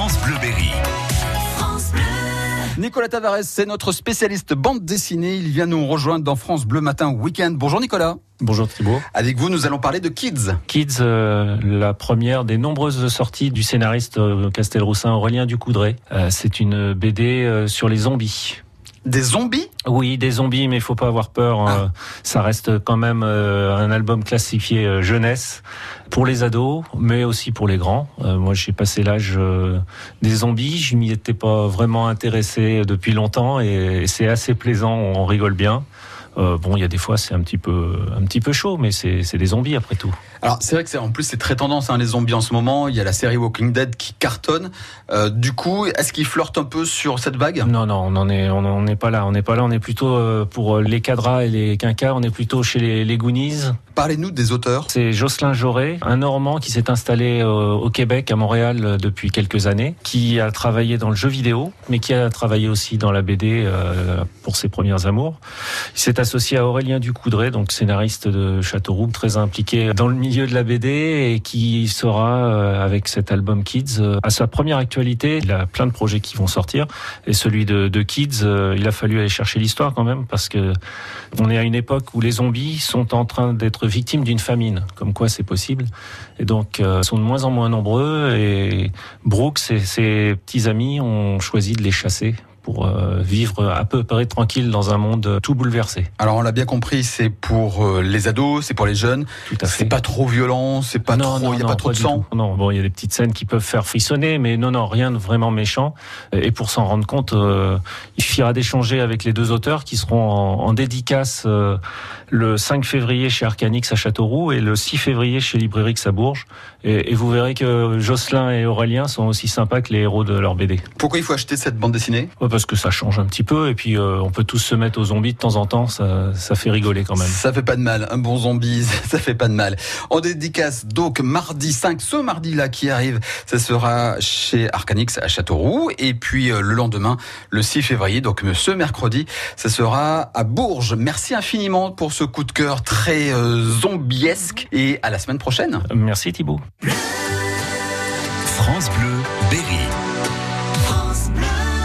France Bleu Berry. Nicolas Tavares, c'est notre spécialiste bande dessinée. Il vient nous rejoindre dans France Bleu Matin Week-end. Bonjour Nicolas. Bonjour Thibault. Avec vous, nous allons parler de Kids. Kids, euh, la première des nombreuses sorties du scénariste euh, Castelroussin Aurélien Ducoudray. Euh, c'est une BD euh, sur les zombies. Des zombies? Oui, des zombies, mais il faut pas avoir peur. Ah. euh, Ça reste quand même euh, un album classifié euh, jeunesse pour les ados, mais aussi pour les grands. Euh, moi, j'ai passé l'âge des zombies. Je m'y étais pas vraiment intéressé depuis longtemps, et c'est assez plaisant. On rigole bien. Euh, bon, il y a des fois, c'est un petit peu, un petit peu chaud, mais c'est des zombies après tout. Alors c'est vrai que c'est en plus c'est très tendance hein, les zombies en ce moment. Il y a la série Walking Dead qui cartonne. Euh, du coup, est-ce qu'ils flirtent un peu sur cette vague? Non, non, on en est, on en est pas là. On n'est pas là. On est plutôt euh, pour les cadras et les quinquas. On est plutôt chez les, les Goonies. Parlez-nous des auteurs. C'est Jocelyn Jauré, un Normand qui s'est installé euh, au Québec, à Montréal, euh, depuis quelques années, qui a travaillé dans le jeu vidéo, mais qui a travaillé aussi dans la BD euh, pour ses premières amours. Il s'est associé à Aurélien Ducoudray, donc scénariste de Châteauroux, très impliqué dans le milieu de la BD et qui sera avec cet album Kids à sa première actualité. Il a plein de projets qui vont sortir et celui de, de Kids, il a fallu aller chercher l'histoire quand même parce que on est à une époque où les zombies sont en train d'être victimes d'une famine, comme quoi c'est possible. Et donc, euh, sont de moins en moins nombreux. Et Brooks et ses petits amis ont choisi de les chasser pour euh, vivre à peu près tranquille dans un monde tout bouleversé. Alors on l'a bien compris, c'est pour euh, les ados, c'est pour les jeunes. Tout à fait. C'est pas trop violent, c'est pas non, trop, non, il y a non, pas trop de du sang. tout. Non, bon, il y a des petites scènes qui peuvent faire frissonner, mais non, non, rien de vraiment méchant. Et pour s'en rendre compte, euh, il suffira d'échanger avec les deux auteurs qui seront en, en dédicace euh, le 5 février chez Arcanix à Châteauroux et le 6 février chez Librairie à Bourges. Et, et vous verrez que Jocelyn et Aurélien sont aussi sympas que les héros de leur BD. Pourquoi il faut acheter cette bande dessinée? Parce que ça change un petit peu, et puis euh, on peut tous se mettre aux zombies de temps en temps, ça, ça fait rigoler quand même. Ça fait pas de mal, un bon zombie, ça fait pas de mal. En dédicace donc mardi 5, ce mardi-là qui arrive, ça sera chez Arcanix à Châteauroux. Et puis euh, le lendemain, le 6 février, donc euh, ce mercredi, ça sera à Bourges. Merci infiniment pour ce coup de cœur très euh, zombiesque et à la semaine prochaine. Merci Thibault. France Bleu Berry.